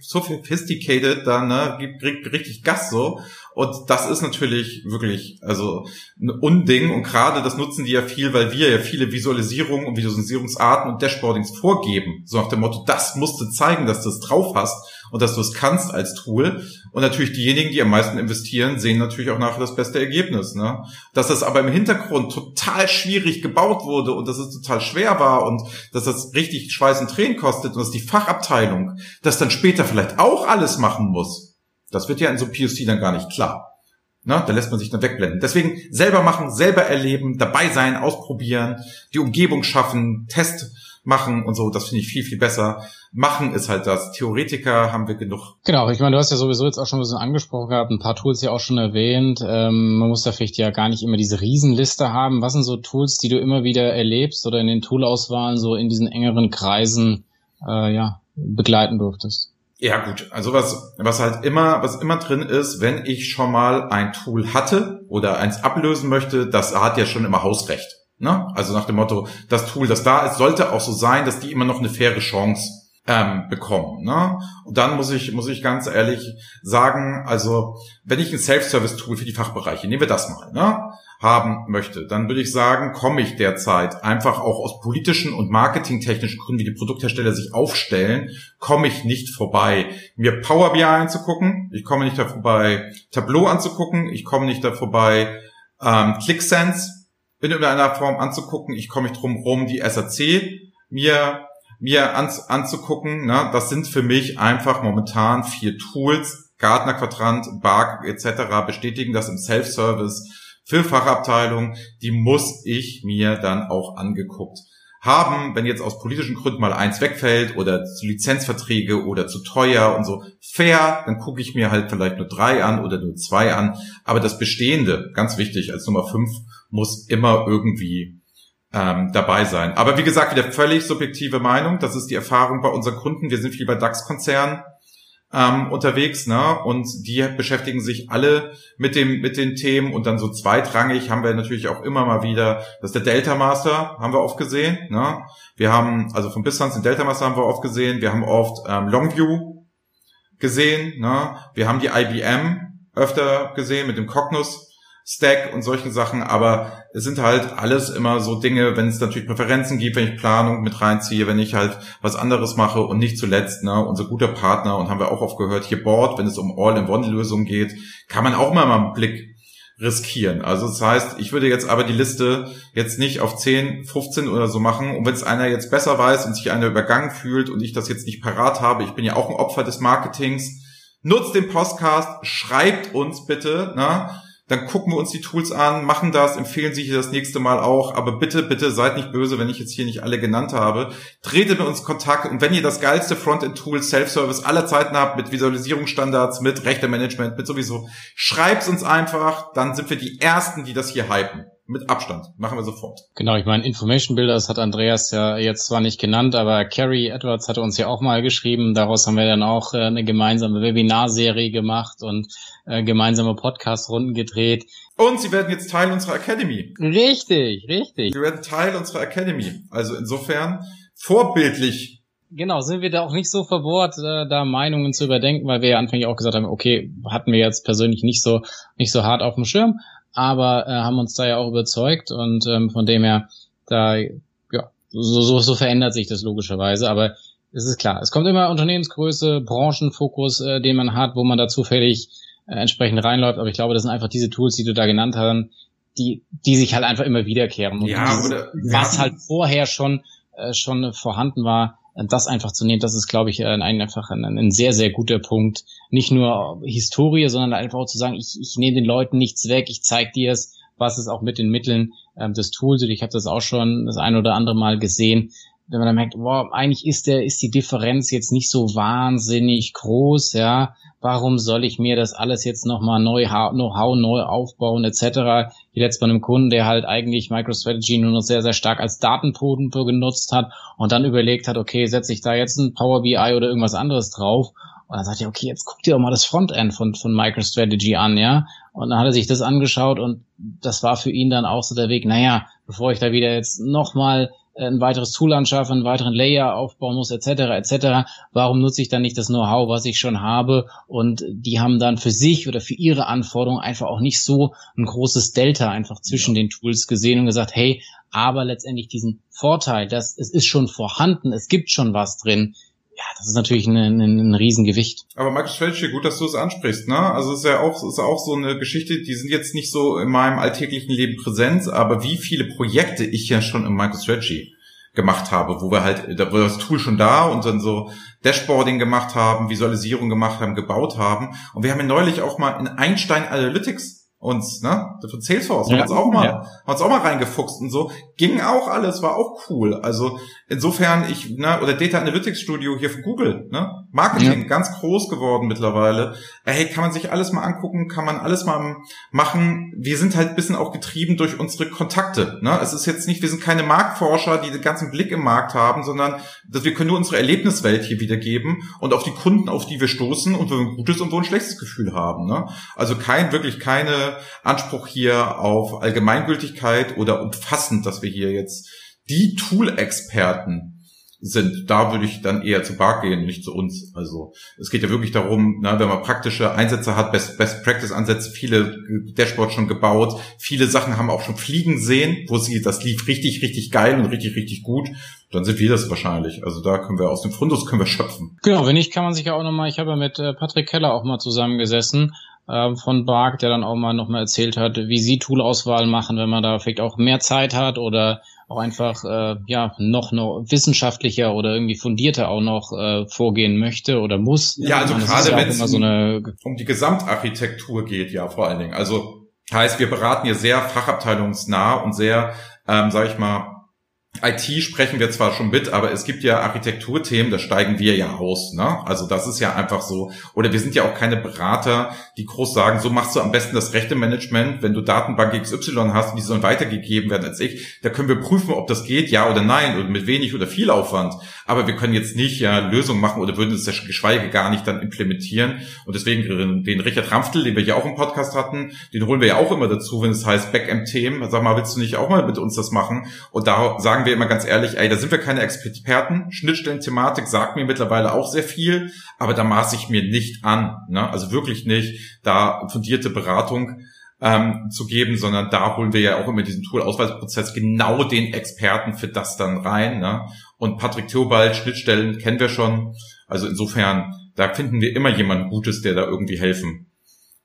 Speaker 3: sophisticated, dann ne, kriegt richtig Gas so. Und das ist natürlich wirklich also ein Unding. Und gerade das nutzen die ja viel, weil wir ja viele Visualisierungen und Visualisierungsarten und Dashboardings vorgeben. So nach dem Motto, das musst du zeigen, dass du es drauf hast und dass du es kannst als Tool. Und natürlich diejenigen, die am meisten investieren, sehen natürlich auch nachher das beste Ergebnis. Ne? Dass das aber im Hintergrund total schwierig gebaut wurde und dass es total schwer war und dass das richtig Schweiß und Tränen kostet und dass die Fachabteilung das dann später vielleicht auch alles machen muss das wird ja in so POC dann gar nicht klar. Na, da lässt man sich dann wegblenden. Deswegen selber machen, selber erleben, dabei sein, ausprobieren, die Umgebung schaffen, Test machen und so. Das finde ich viel, viel besser. Machen ist halt das. Theoretiker haben wir genug.
Speaker 2: Genau, ich meine, du hast ja sowieso jetzt auch schon ein bisschen angesprochen gehabt, ein paar Tools ja auch schon erwähnt. Ähm, man muss da vielleicht ja gar nicht immer diese Riesenliste haben. Was sind so Tools, die du immer wieder erlebst oder in den Toolauswahlen so in diesen engeren Kreisen äh, ja, begleiten durftest?
Speaker 3: Ja, gut. Also was, was halt immer, was immer drin ist, wenn ich schon mal ein Tool hatte oder eins ablösen möchte, das hat ja schon immer Hausrecht. Ne? Also nach dem Motto, das Tool, das da ist, sollte auch so sein, dass die immer noch eine faire Chance ähm, bekommen. Ne? Und dann muss ich, muss ich ganz ehrlich sagen, also wenn ich ein Self-Service-Tool für die Fachbereiche, nehmen wir das mal, ne? haben möchte, dann würde ich sagen, komme ich derzeit einfach auch aus politischen und marketingtechnischen Gründen, wie die Produkthersteller sich aufstellen, komme ich nicht vorbei, mir Power BI anzugucken, ich komme nicht da vorbei, Tableau anzugucken, ich komme nicht da vorbei, ähm, ClickSense in irgendeiner Form anzugucken, ich komme nicht drum rum, die SAC mir mir an, anzugucken. Ne? Das sind für mich einfach momentan vier Tools, Gartner Quadrant, Bark etc. bestätigen das im Self-Service für Fachabteilungen, die muss ich mir dann auch angeguckt haben, wenn jetzt aus politischen Gründen mal eins wegfällt oder zu Lizenzverträge oder zu teuer und so fair, dann gucke ich mir halt vielleicht nur drei an oder nur zwei an. Aber das Bestehende, ganz wichtig, als Nummer fünf, muss immer irgendwie ähm, dabei sein. Aber wie gesagt, wieder völlig subjektive Meinung. Das ist die Erfahrung bei unseren Kunden. Wir sind viel bei DAX-Konzernen ähm, unterwegs, ne? Und die beschäftigen sich alle mit dem mit den Themen und dann so zweitrangig haben wir natürlich auch immer mal wieder, das ist der Delta Master, haben wir oft gesehen, ne? Wir haben also von Bistance den Delta Master haben wir oft gesehen, wir haben oft ähm, Longview gesehen, ne? Wir haben die IBM öfter gesehen mit dem Cognos Stack und solchen Sachen, aber es sind halt alles immer so Dinge, wenn es natürlich Präferenzen gibt, wenn ich Planung mit reinziehe, wenn ich halt was anderes mache und nicht zuletzt, ne, unser guter Partner und haben wir auch oft gehört, hier Board, wenn es um All-in-One-Lösungen geht, kann man auch mal einen Blick riskieren. Also das heißt, ich würde jetzt aber die Liste jetzt nicht auf 10, 15 oder so machen. Und wenn es einer jetzt besser weiß und sich einer übergangen fühlt und ich das jetzt nicht parat habe, ich bin ja auch ein Opfer des Marketings, nutzt den Podcast, schreibt uns bitte, ne? Dann gucken wir uns die Tools an, machen das, empfehlen Sie hier das nächste Mal auch. Aber bitte, bitte seid nicht böse, wenn ich jetzt hier nicht alle genannt habe. Tretet mit uns Kontakt und wenn ihr das geilste Frontend-Tool Self-Service aller Zeiten habt, mit Visualisierungsstandards, mit Rechtemanagement, mit sowieso, schreibt's uns einfach, dann sind wir die Ersten, die das hier hypen mit Abstand. Machen wir sofort.
Speaker 2: Genau, ich meine, Information Builders hat Andreas ja jetzt zwar nicht genannt, aber Carrie Edwards hatte uns ja auch mal geschrieben. Daraus haben wir dann auch äh, eine gemeinsame Webinarserie gemacht und äh, gemeinsame Podcast-Runden gedreht.
Speaker 3: Und sie werden jetzt Teil unserer Academy.
Speaker 2: Richtig, richtig.
Speaker 3: Sie werden Teil unserer Academy. Also insofern vorbildlich
Speaker 2: Genau, sind wir da auch nicht so verbohrt, äh, da Meinungen zu überdenken, weil wir ja anfänglich auch gesagt haben, okay, hatten wir jetzt persönlich nicht so nicht so hart auf dem Schirm aber äh, haben uns da ja auch überzeugt und ähm, von dem her, da, ja, so, so, so verändert sich das logischerweise, aber es ist klar, es kommt immer Unternehmensgröße, Branchenfokus, äh, den man hat, wo man da zufällig äh, entsprechend reinläuft, aber ich glaube, das sind einfach diese Tools, die du da genannt hast, die, die sich halt einfach immer wiederkehren. Und
Speaker 3: ja, dieses, oder,
Speaker 2: was halt vorher schon, äh, schon vorhanden war, das einfach zu nehmen, das ist, glaube ich, ein, einfach ein, ein, sehr, sehr guter Punkt. Nicht nur Historie, sondern einfach auch zu sagen, ich, ich nehme den Leuten nichts weg, ich zeige dir es, was es auch mit den Mitteln ähm, des Tools, und ich habe das auch schon das ein oder andere Mal gesehen, wenn man dann merkt, boah, eigentlich ist der, ist die Differenz jetzt nicht so wahnsinnig groß, ja, warum soll ich mir das alles jetzt nochmal neu, Know-how neu aufbauen, etc. Wie letzt bei einem Kunden, der halt eigentlich MicroStrategy nur noch sehr, sehr stark als Datenpumpe genutzt hat und dann überlegt hat, okay, setze ich da jetzt ein Power BI oder irgendwas anderes drauf und dann sagt er, okay, jetzt guck dir doch mal das Frontend von, von MicroStrategy an, ja. Und dann hat er sich das angeschaut und das war für ihn dann auch so der Weg, naja, bevor ich da wieder jetzt nochmal ein weiteres Tool anschaffen, einen weiteren Layer aufbauen muss, etc., etc. Warum nutze ich dann nicht das Know-how, was ich schon habe? Und die haben dann für sich oder für ihre Anforderungen einfach auch nicht so ein großes Delta einfach zwischen den Tools gesehen und gesagt, hey, aber letztendlich diesen Vorteil, dass es ist schon vorhanden, es gibt schon was drin, ja, das ist natürlich ein, ein, ein Riesengewicht.
Speaker 3: Aber MicroStrategy, gut, dass du es ansprichst, ne? Also es ist ja auch, ist auch so eine Geschichte, die sind jetzt nicht so in meinem alltäglichen Leben präsent, aber wie viele Projekte ich ja schon im MicroStrategy gemacht habe, wo wir halt, da war das Tool schon da und dann so Dashboarding gemacht haben, Visualisierung gemacht haben, gebaut haben. Und wir haben ja neulich auch mal in Einstein Analytics uns, ne? Von Salesforce, ja, haben uns auch mal, ja. uns auch mal reingefuchst und so. Ging auch alles, war auch cool. Also insofern, ich, ne, oder Data Analytics Studio hier von Google, ne? Marketing, ja. ganz groß geworden mittlerweile. Hey, kann man sich alles mal angucken, kann man alles mal machen. Wir sind halt ein bisschen auch getrieben durch unsere Kontakte, ne? Es ist jetzt nicht, wir sind keine Marktforscher, die den ganzen Blick im Markt haben, sondern dass wir können nur unsere Erlebniswelt hier wiedergeben und auf die Kunden, auf die wir stoßen und wo wir ein gutes und wo ein schlechtes Gefühl haben, ne? Also kein, wirklich keine Anspruch hier auf Allgemeingültigkeit oder umfassend, dass wir hier jetzt die Tool-Experten sind, da würde ich dann eher zu Bark gehen, nicht zu uns. Also es geht ja wirklich darum, na, wenn man praktische Einsätze hat, Best, Best Practice Ansätze, viele Dashboards schon gebaut, viele Sachen haben auch schon fliegen sehen, wo sie, das lief richtig, richtig geil und richtig, richtig gut. Dann sind wir das wahrscheinlich. Also da können wir aus dem Fundus können wir schöpfen.
Speaker 2: Genau, wenn nicht, kann man sich ja auch nochmal, ich habe ja mit äh, Patrick Keller auch mal zusammengesessen ähm, von Bark, der dann auch mal nochmal erzählt hat, wie sie Toolauswahl machen, wenn man da vielleicht auch mehr Zeit hat oder auch einfach äh, ja noch noch wissenschaftlicher oder irgendwie fundierter auch noch äh, vorgehen möchte oder muss.
Speaker 3: Ja, also gerade ja wenn es so um die Gesamtarchitektur geht, ja vor allen Dingen. Also heißt, wir beraten hier sehr fachabteilungsnah und sehr, ähm, sage ich mal, IT sprechen wir zwar schon mit, aber es gibt ja Architekturthemen, da steigen wir ja aus. Ne? Also das ist ja einfach so. Oder wir sind ja auch keine Berater, die groß sagen, so machst du am besten das rechte Management, wenn du Datenbank XY hast, die sollen weitergegeben werden als ich. Da können wir prüfen, ob das geht, ja oder nein, oder mit wenig oder viel Aufwand. Aber wir können jetzt nicht ja Lösungen machen oder würden es ja geschweige gar nicht dann implementieren. Und deswegen den Richard Ramftel, den wir ja auch im Podcast hatten, den holen wir ja auch immer dazu, wenn es heißt Backend-Themen. Sag mal, willst du nicht auch mal mit uns das machen? Und da sagen wir immer ganz ehrlich, ey, da sind wir keine Experten. Schnittstellen-Thematik sagt mir mittlerweile auch sehr viel, aber da maße ich mir nicht an. Ne? Also wirklich nicht, da fundierte Beratung ähm, zu geben, sondern da holen wir ja auch immer diesen Tool-Ausweisprozess genau den Experten für das dann rein. Ne? Und Patrick Theobald, Schnittstellen kennen wir schon. Also insofern, da finden wir immer jemanden Gutes, der da irgendwie helfen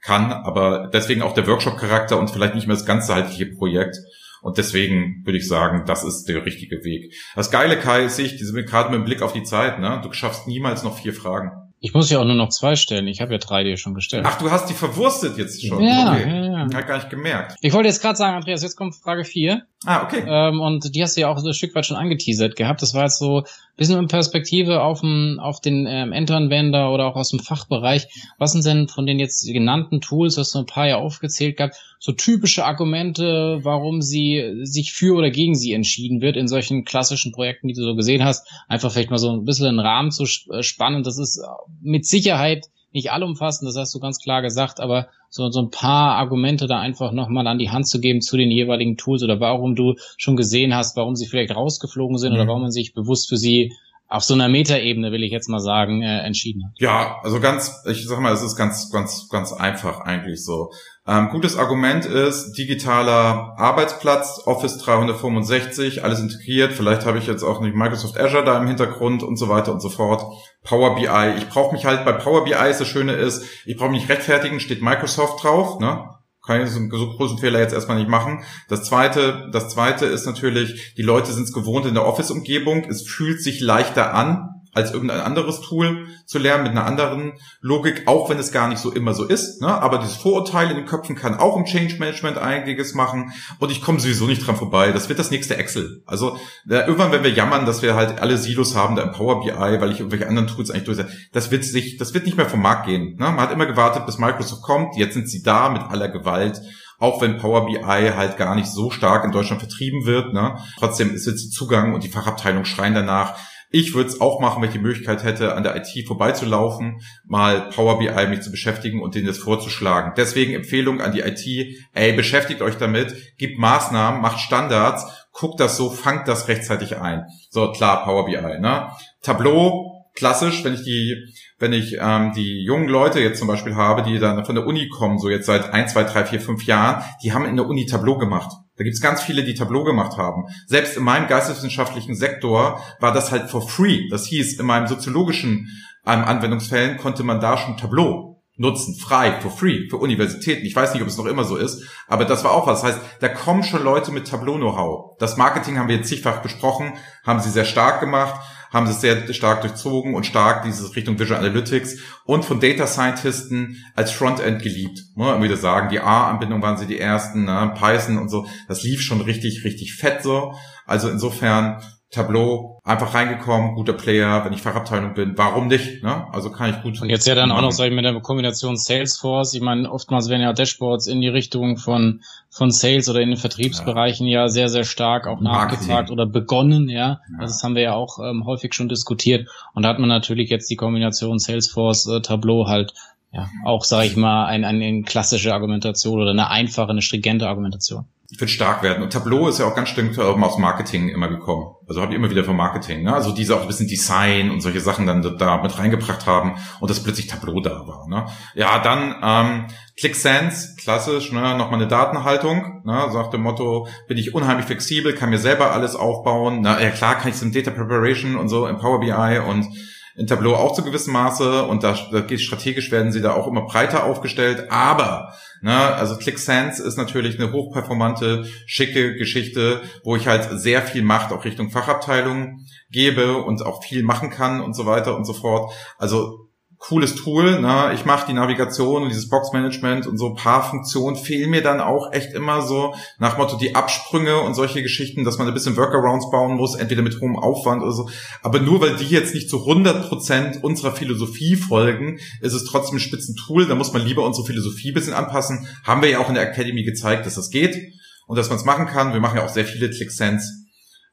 Speaker 3: kann. Aber deswegen auch der Workshop-Charakter und vielleicht nicht mehr das ganzheitliche Projekt. Und deswegen würde ich sagen, das ist der richtige Weg. Das Geile, Kai, ist ich, diese gerade mit dem Blick auf die Zeit, ne? Du schaffst niemals noch vier Fragen.
Speaker 2: Ich muss ja auch nur noch zwei stellen. Ich habe ja drei dir schon gestellt.
Speaker 3: Ach, du hast die verwurstet jetzt schon.
Speaker 2: Ja, okay. ja, ja.
Speaker 3: Hat gar nicht gemerkt.
Speaker 2: Ich wollte jetzt gerade sagen, Andreas, jetzt kommt Frage vier.
Speaker 3: Ah, okay.
Speaker 2: Ähm, und die hast du ja auch so ein Stück weit schon angeteasert gehabt. Das war jetzt so ein bisschen in Perspektive auf den, auf den ähm, Endanwender oder auch aus dem Fachbereich. Was sind denn von den jetzt genannten Tools, hast du ein paar ja aufgezählt gehabt, so typische Argumente, warum sie sich für oder gegen sie entschieden wird in solchen klassischen Projekten, die du so gesehen hast? Einfach vielleicht mal so ein bisschen einen Rahmen zu äh, spannen. Das ist mit Sicherheit nicht allumfassend, das hast du ganz klar gesagt, aber so, so ein paar Argumente da einfach nochmal an die Hand zu geben zu den jeweiligen Tools oder warum du schon gesehen hast, warum sie vielleicht rausgeflogen sind mhm. oder warum man sich bewusst für sie auf so einer Metaebene, will ich jetzt mal sagen, äh, entschieden hat.
Speaker 3: Ja, also ganz, ich sag mal, es ist ganz, ganz, ganz einfach eigentlich so. Ähm, gutes Argument ist digitaler Arbeitsplatz, Office 365, alles integriert. Vielleicht habe ich jetzt auch nicht Microsoft Azure da im Hintergrund und so weiter und so fort. Power BI. Ich brauche mich halt bei Power BI, das Schöne ist, ich brauche mich rechtfertigen, steht Microsoft drauf, ne? Kann ich so einen großen Fehler jetzt erstmal nicht machen. Das zweite, das zweite ist natürlich, die Leute sind es gewohnt in der Office-Umgebung. Es fühlt sich leichter an, als irgendein anderes Tool zu lernen mit einer anderen Logik, auch wenn es gar nicht so immer so ist. Ne? Aber dieses Vorurteil in den Köpfen kann auch im Change Management einiges machen und ich komme sowieso nicht dran vorbei. Das wird das nächste Excel. Also da, irgendwann, wenn wir jammern, dass wir halt alle Silos haben, da im Power BI, weil ich irgendwelche anderen Tools eigentlich durchsetze, das wird sich, das wird nicht mehr vom Markt gehen. Ne? Man hat immer gewartet, bis Microsoft kommt. Jetzt sind sie da mit aller Gewalt auch wenn Power BI halt gar nicht so stark in Deutschland vertrieben wird. Ne? Trotzdem ist jetzt Zugang und die Fachabteilung schreien danach. Ich würde es auch machen, wenn ich die Möglichkeit hätte, an der IT vorbeizulaufen, mal Power BI mich zu beschäftigen und denen das vorzuschlagen. Deswegen Empfehlung an die IT, ey, beschäftigt euch damit, gibt Maßnahmen, macht Standards, guckt das so, fangt das rechtzeitig ein. So, klar, Power BI, ne? Tableau, klassisch, wenn ich die wenn ich ähm, die jungen Leute jetzt zum Beispiel habe, die dann von der Uni kommen, so jetzt seit ein, zwei, drei, vier, fünf Jahren, die haben in der Uni Tableau gemacht. Da gibt's ganz viele, die Tableau gemacht haben. Selbst in meinem geisteswissenschaftlichen Sektor war das halt for free. Das hieß, in meinem soziologischen ähm, Anwendungsfällen konnte man da schon Tableau nutzen, frei, for free, für Universitäten. Ich weiß nicht, ob es noch immer so ist, aber das war auch was. Das heißt, da kommen schon Leute mit Tableau-Know-how. Das Marketing haben wir jetzt zigfach besprochen, haben sie sehr stark gemacht haben sie sehr stark durchzogen und stark diese Richtung Visual Analytics und von Data Scientisten als Frontend geliebt. Muss man wieder sagen, die A-Anbindung waren sie die ersten, ne? Python und so. Das lief schon richtig, richtig fett so. Also insofern Tableau einfach reingekommen, guter Player, wenn ich Fachabteilung bin, warum nicht? Ne? Also kann ich gut.
Speaker 2: Und jetzt ja dann auch noch, sag ich, mit der Kombination Salesforce. Ich meine, oftmals werden ja Dashboards in die Richtung von von Sales oder in den Vertriebsbereichen ja, ja sehr sehr stark auch nachgefragt oder begonnen. Ja, ja. Das haben wir ja auch ähm, häufig schon diskutiert. Und da hat man natürlich jetzt die Kombination Salesforce äh, Tableau halt ja auch, sage ich mal, ein, eine klassische Argumentation oder eine einfache, eine stringente Argumentation
Speaker 3: wird stark werden. Und Tableau ist ja auch ganz stark aus Marketing immer gekommen. Also habe ich immer wieder vom Marketing, ne? Also diese auch ein bisschen Design und solche Sachen dann da mit reingebracht haben und dass plötzlich Tableau da war. Ne? Ja, dann ähm, ClickSense, klassisch, ne? nochmal eine Datenhaltung, ne? sagt dem Motto, bin ich unheimlich flexibel, kann mir selber alles aufbauen. Na ja klar, kann ich so ein Data Preparation und so im Power BI und in Tableau auch zu gewissem Maße und da, da geht strategisch werden sie da auch immer breiter aufgestellt, aber ne, also ClickSense ist natürlich eine hochperformante, schicke Geschichte, wo ich halt sehr viel Macht auch Richtung Fachabteilung gebe und auch viel machen kann und so weiter und so fort. Also cooles Tool. Ne? Ich mache die Navigation und dieses Boxmanagement und so ein paar Funktionen fehlen mir dann auch echt immer so nach Motto die Absprünge und solche Geschichten, dass man ein bisschen Workarounds bauen muss, entweder mit hohem Aufwand oder so. Aber nur weil die jetzt nicht zu 100 Prozent unserer Philosophie folgen, ist es trotzdem ein spitzen Tool. Da muss man lieber unsere Philosophie ein bisschen anpassen. Haben wir ja auch in der Academy gezeigt, dass das geht und dass man es machen kann. Wir machen ja auch sehr viele ClickSense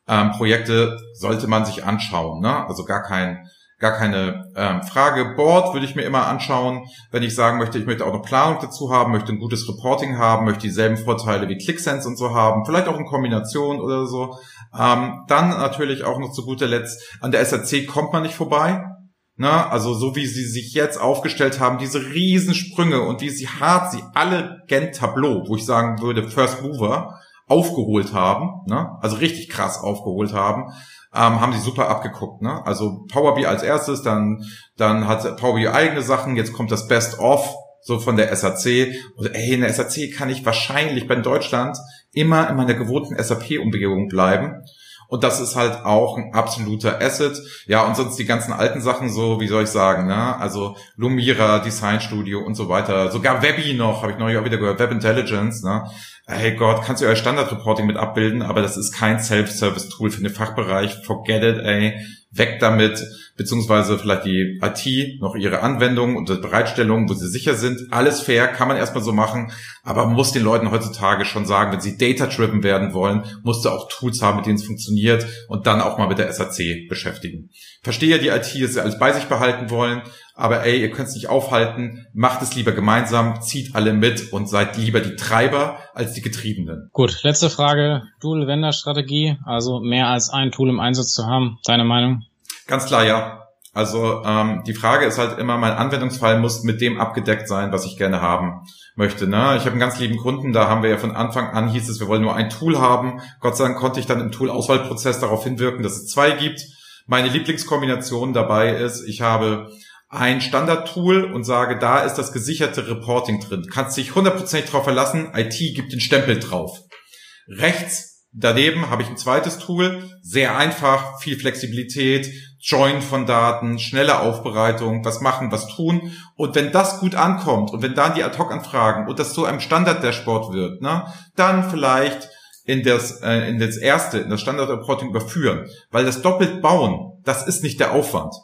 Speaker 3: ähm, Projekte, sollte man sich anschauen. Ne? Also gar kein gar keine ähm, Frage. Board würde ich mir immer anschauen, wenn ich sagen möchte, ich möchte auch eine Planung dazu haben, möchte ein gutes Reporting haben, möchte dieselben Vorteile wie ClickSense und so haben, vielleicht auch in Kombination oder so. Ähm, dann natürlich auch noch zu guter Letzt, an der SRC kommt man nicht vorbei. Na, also so wie sie sich jetzt aufgestellt haben, diese Riesensprünge und wie sie hart sie alle Gent Tableau, wo ich sagen würde, First Mover, aufgeholt haben, ne? also richtig krass aufgeholt haben, ähm, haben sie super abgeguckt. Ne? Also Power BI als erstes, dann, dann hat Power BI eigene Sachen, jetzt kommt das Best of so von der SAC. Und ey, in der SAC kann ich wahrscheinlich bei Deutschland immer in meiner gewohnten SAP-Umgebung bleiben. Und das ist halt auch ein absoluter Asset. Ja, und sonst die ganzen alten Sachen so, wie soll ich sagen, ne? Also Lumira, Design Studio und so weiter. Sogar Webby noch, habe ich neulich auch wieder gehört, Web Intelligence, ne? hey Gott, kannst du euer Standard-Reporting mit abbilden, aber das ist kein Self-Service-Tool für den Fachbereich. Forget it, ey. Weg damit, beziehungsweise vielleicht die IT noch ihre Anwendung und Bereitstellung, wo sie sicher sind. Alles fair, kann man erstmal so machen, aber man muss den Leuten heutzutage schon sagen, wenn sie data-driven werden wollen, musst du auch Tools haben, mit denen es funktioniert und dann auch mal mit der SAC beschäftigen. Verstehe die IT, dass sie alles bei sich behalten wollen, aber ey, ihr könnt es nicht aufhalten, macht es lieber gemeinsam, zieht alle mit und seid lieber die Treiber als die Getriebenen.
Speaker 2: Gut, letzte Frage. Dual-Vendor-Strategie, also mehr als ein Tool im Einsatz zu haben. Deine Meinung?
Speaker 3: Ganz klar, ja. Also ähm, die Frage ist halt immer, mein Anwendungsfall muss mit dem abgedeckt sein, was ich gerne haben möchte. Ne? Ich habe einen ganz lieben Kunden, da haben wir ja von Anfang an hieß es, wir wollen nur ein Tool haben. Gott sei Dank konnte ich dann im Tool-Auswahlprozess darauf hinwirken, dass es zwei gibt. Meine Lieblingskombination dabei ist, ich habe ein Standard-Tool und sage, da ist das gesicherte Reporting drin. Kannst dich hundertprozentig drauf verlassen, IT gibt den Stempel drauf. Rechts Daneben habe ich ein zweites Tool, sehr einfach, viel Flexibilität, Join von Daten, schnelle Aufbereitung, was machen, was tun. Und wenn das gut ankommt und wenn dann die Ad-Hoc-Anfragen und das zu einem Standard-Dashboard wird, ne, dann vielleicht in das, äh, in das erste, in das Standard-Reporting überführen. Weil das doppelt bauen, das ist nicht der Aufwand.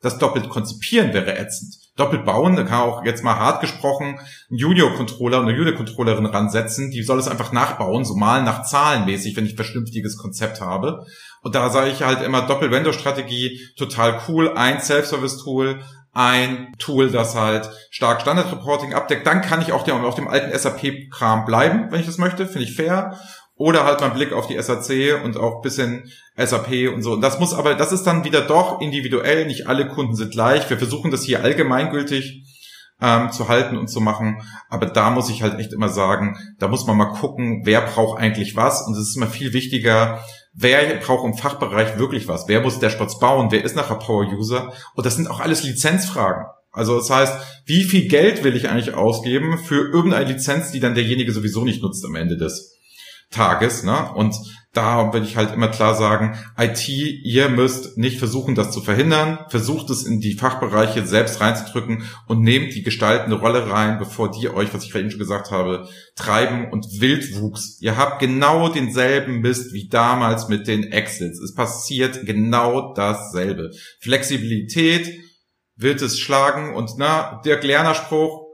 Speaker 3: Das doppelt konzipieren wäre ätzend. Doppelt bauen, da kann auch jetzt mal hart gesprochen ein Junior-Controller und eine Junior-Controllerin ransetzen, die soll es einfach nachbauen, so mal nach Zahlen mäßig, wenn ich ein vernünftiges Konzept habe. Und da sage ich halt immer Doppel-Vendor-Strategie, total cool, ein Self-Service-Tool, ein Tool, das halt stark Standard-Reporting abdeckt. Dann kann ich auch auf dem alten SAP-Kram bleiben, wenn ich das möchte, finde ich fair. Oder halt mal Blick auf die SAC und auch bisschen SAP und so. Und das muss aber, das ist dann wieder doch individuell. Nicht alle Kunden sind gleich. Wir versuchen das hier allgemeingültig ähm, zu halten und zu machen. Aber da muss ich halt echt immer sagen, da muss man mal gucken, wer braucht eigentlich was. Und es ist immer viel wichtiger, wer braucht im Fachbereich wirklich was. Wer muss Dashboards bauen? Wer ist nachher Power-User? Und das sind auch alles Lizenzfragen. Also das heißt, wie viel Geld will ich eigentlich ausgeben für irgendeine Lizenz, die dann derjenige sowieso nicht nutzt am Ende des Tages. Ne? Und da will ich halt immer klar sagen, IT, ihr müsst nicht versuchen, das zu verhindern, versucht es in die Fachbereiche selbst reinzudrücken und nehmt die gestaltende Rolle rein, bevor die euch, was ich vorhin schon gesagt habe, treiben und Wildwuchs. Ihr habt genau denselben Mist wie damals mit den Exits. Es passiert genau dasselbe. Flexibilität wird es schlagen und na, der Lerner Spruch,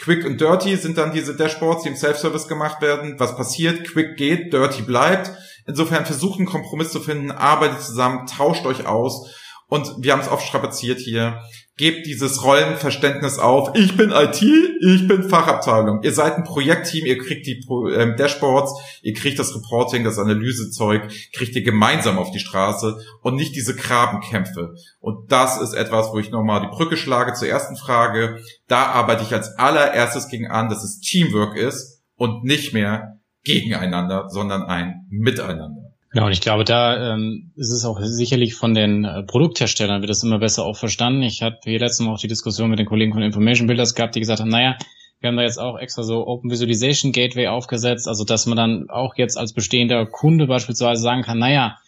Speaker 3: Quick und Dirty sind dann diese Dashboards, die im Self-Service gemacht werden. Was passiert? Quick geht, Dirty bleibt. Insofern versucht einen Kompromiss zu finden, arbeitet zusammen, tauscht euch aus. Und wir haben es oft strapaziert hier. Gebt dieses Rollenverständnis auf. Ich bin IT, ich bin Fachabteilung. Ihr seid ein Projektteam, ihr kriegt die äh, Dashboards, ihr kriegt das Reporting, das Analysezeug, kriegt ihr gemeinsam auf die Straße und nicht diese Grabenkämpfe. Und das ist etwas, wo ich nochmal die Brücke schlage zur ersten Frage. Da arbeite ich als allererstes gegen an, dass es Teamwork ist und nicht mehr gegeneinander, sondern ein Miteinander.
Speaker 2: Genau, und ich glaube, da ähm, ist es auch sicherlich von den äh, Produktherstellern wird das immer besser auch verstanden. Ich hatte hier letztens auch die Diskussion mit den Kollegen von Information Builders gehabt, die gesagt haben, naja, wir haben da jetzt auch extra so Open Visualization Gateway aufgesetzt, also dass man dann auch jetzt als bestehender Kunde beispielsweise sagen kann, naja,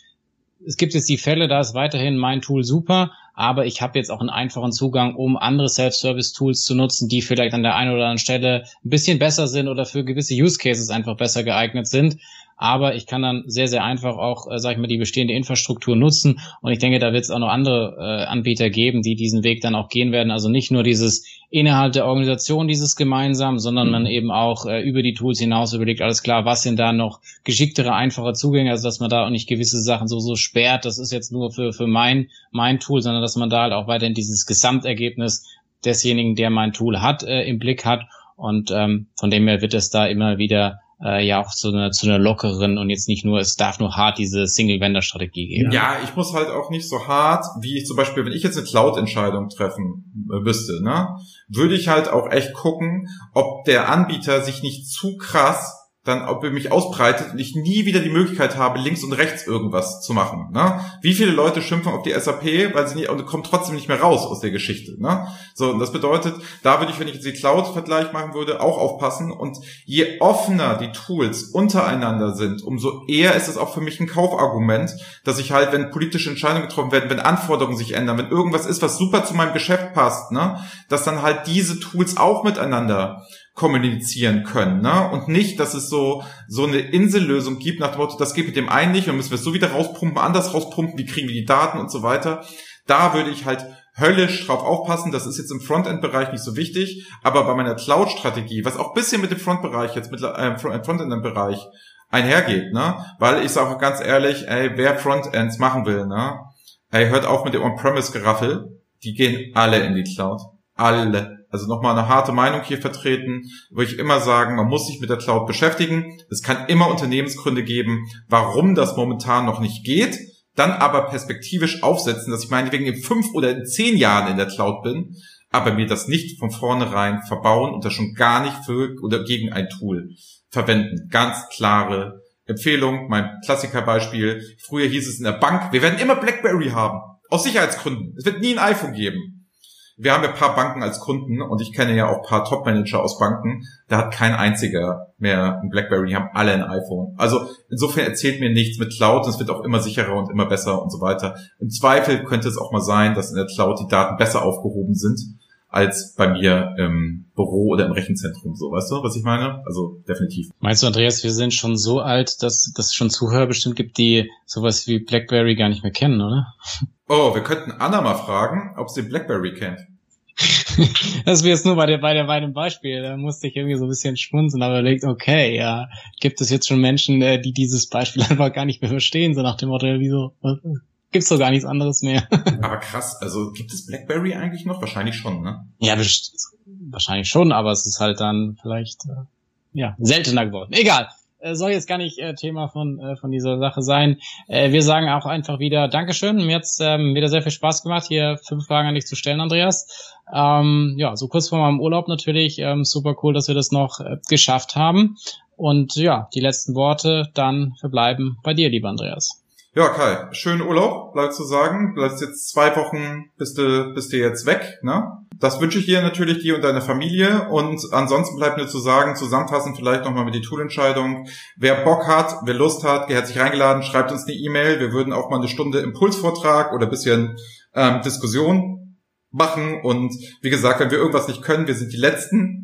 Speaker 2: es gibt jetzt die Fälle, da ist weiterhin mein Tool super, aber ich habe jetzt auch einen einfachen Zugang, um andere Self-Service-Tools zu nutzen, die vielleicht an der einen oder anderen Stelle ein bisschen besser sind oder für gewisse Use Cases einfach besser geeignet sind aber ich kann dann sehr, sehr einfach auch, äh, sag ich mal, die bestehende Infrastruktur nutzen. Und ich denke, da wird es auch noch andere äh, Anbieter geben, die diesen Weg dann auch gehen werden. Also nicht nur dieses innerhalb der Organisation, dieses gemeinsam, sondern mhm. man eben auch äh, über die Tools hinaus überlegt, alles klar, was sind da noch geschicktere, einfache Zugänge, also dass man da auch nicht gewisse Sachen so, so sperrt, das ist jetzt nur für, für mein, mein Tool, sondern dass man da halt auch weiterhin dieses Gesamtergebnis desjenigen, der mein Tool hat, äh, im Blick hat. Und ähm, von dem her wird es da immer wieder äh, ja auch zu einer, zu einer lockeren und jetzt nicht nur, es darf nur hart diese Single-Vendor-Strategie geben.
Speaker 3: Ja, ich muss halt auch nicht so hart, wie ich zum Beispiel, wenn ich jetzt eine Cloud-Entscheidung treffen äh, müsste, ne, würde ich halt auch echt gucken, ob der Anbieter sich nicht zu krass dann ob er mich ausbreitet und ich nie wieder die Möglichkeit habe, links und rechts irgendwas zu machen. Ne? Wie viele Leute schimpfen auf die SAP, weil sie nicht, und kommen trotzdem nicht mehr raus aus der Geschichte. Ne? So, und das bedeutet, da würde ich, wenn ich jetzt die Cloud-Vergleich machen würde, auch aufpassen. Und je offener die Tools untereinander sind, umso eher ist es auch für mich ein Kaufargument, dass ich halt, wenn politische Entscheidungen getroffen werden, wenn Anforderungen sich ändern, wenn irgendwas ist, was super zu meinem Geschäft passt, ne, dass dann halt diese Tools auch miteinander kommunizieren können, ne? Und nicht, dass es so so eine Insellösung gibt nach dem Motto, das geht mit dem einen nicht und müssen wir es so wieder rauspumpen, anders rauspumpen, wie kriegen wir die Daten und so weiter. Da würde ich halt höllisch drauf aufpassen. Das ist jetzt im Frontend-Bereich nicht so wichtig, aber bei meiner Cloud-Strategie, was auch bisschen mit dem Front-Bereich jetzt mit äh, Frontend-Bereich einhergeht, ne? Weil ich sage ganz ehrlich, ey, wer Frontends machen will, ne? Ey, hört auf mit dem On-Premise-Geraffel. Die gehen alle in die Cloud. Alle also nochmal eine harte Meinung hier vertreten, würde ich immer sagen, man muss sich mit der Cloud beschäftigen. Es kann immer Unternehmensgründe geben, warum das momentan noch nicht geht, dann aber perspektivisch aufsetzen, dass ich meinetwegen in fünf oder in zehn Jahren in der Cloud bin, aber mir das nicht von vornherein verbauen und das schon gar nicht für oder gegen ein Tool verwenden. Ganz klare Empfehlung, mein Klassikerbeispiel. Früher hieß es in der Bank, wir werden immer BlackBerry haben. Aus Sicherheitsgründen. Es wird nie ein iPhone geben. Wir haben ja ein paar Banken als Kunden und ich kenne ja auch ein paar Top-Manager aus Banken. Da hat kein einziger mehr ein BlackBerry, die haben alle ein iPhone. Also insofern erzählt mir nichts mit Cloud. Es wird auch immer sicherer und immer besser und so weiter. Im Zweifel könnte es auch mal sein, dass in der Cloud die Daten besser aufgehoben sind als bei mir im Büro oder im Rechenzentrum. So, weißt du, was ich meine? Also definitiv.
Speaker 2: Meinst du, Andreas, wir sind schon so alt, dass es schon Zuhörer bestimmt gibt, die sowas wie BlackBerry gar nicht mehr kennen, oder?
Speaker 3: Oh, wir könnten Anna mal fragen, ob sie BlackBerry kennt.
Speaker 2: das wäre jetzt nur bei, der, bei, der, bei dem Beispiel. Da musste ich irgendwie so ein bisschen schmunzeln, aber überlegt, okay, ja, gibt es jetzt schon Menschen, äh, die dieses Beispiel einfach gar nicht mehr verstehen, so nach dem Motto, wieso, gibt's doch gar nichts anderes mehr.
Speaker 3: aber krass, also gibt es BlackBerry eigentlich noch? Wahrscheinlich schon, ne?
Speaker 2: Ja, wahrscheinlich schon, aber es ist halt dann vielleicht, äh, ja, seltener geworden. Egal äh, soll jetzt gar nicht äh, Thema von, äh, von dieser Sache sein. Äh, wir sagen auch einfach wieder Dankeschön. Mir hat's ähm, wieder sehr viel Spaß gemacht, hier fünf Fragen an dich zu stellen, Andreas. Ähm, ja, so kurz vor meinem Urlaub natürlich. Ähm, super cool, dass wir das noch äh, geschafft haben. Und ja, die letzten Worte dann verbleiben bei dir, lieber Andreas.
Speaker 3: Ja, Kai, schönen Urlaub, bleib zu sagen. Bleibst jetzt zwei Wochen, bist du, bist du jetzt weg, ne? Das wünsche ich dir natürlich dir und deiner Familie. Und ansonsten bleibt mir zu sagen, zusammenfassend vielleicht nochmal mit die Toolentscheidung. Wer Bock hat, wer Lust hat, herzlich reingeladen, schreibt uns eine E-Mail. Wir würden auch mal eine Stunde Impulsvortrag oder bisschen ähm, Diskussion machen. Und wie gesagt, wenn wir irgendwas nicht können, wir sind die Letzten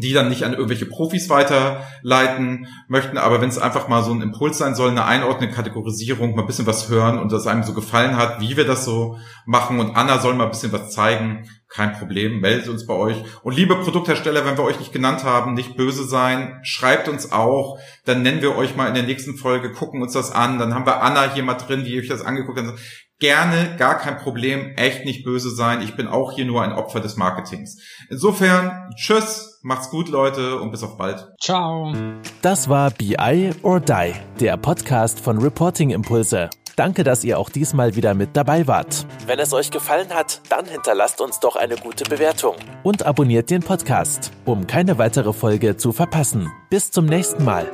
Speaker 3: die dann nicht an irgendwelche Profis weiterleiten möchten, aber wenn es einfach mal so ein Impuls sein soll, eine einordnende Kategorisierung, mal ein bisschen was hören und das einem so gefallen hat, wie wir das so machen. Und Anna soll mal ein bisschen was zeigen, kein Problem, meldet uns bei euch. Und liebe Produkthersteller, wenn wir euch nicht genannt haben, nicht böse sein, schreibt uns auch, dann nennen wir euch mal in der nächsten Folge, gucken uns das an, dann haben wir Anna hier mal drin, die euch das angeguckt hat gerne, gar kein Problem, echt nicht böse sein. Ich bin auch hier nur ein Opfer des Marketings. Insofern, tschüss, macht's gut, Leute, und bis auf bald.
Speaker 2: Ciao.
Speaker 1: Das war BI or Die, der Podcast von Reporting Impulse. Danke, dass ihr auch diesmal wieder mit dabei wart. Wenn es euch gefallen hat, dann hinterlasst uns doch eine gute Bewertung und abonniert den Podcast, um keine weitere Folge zu verpassen. Bis zum nächsten Mal.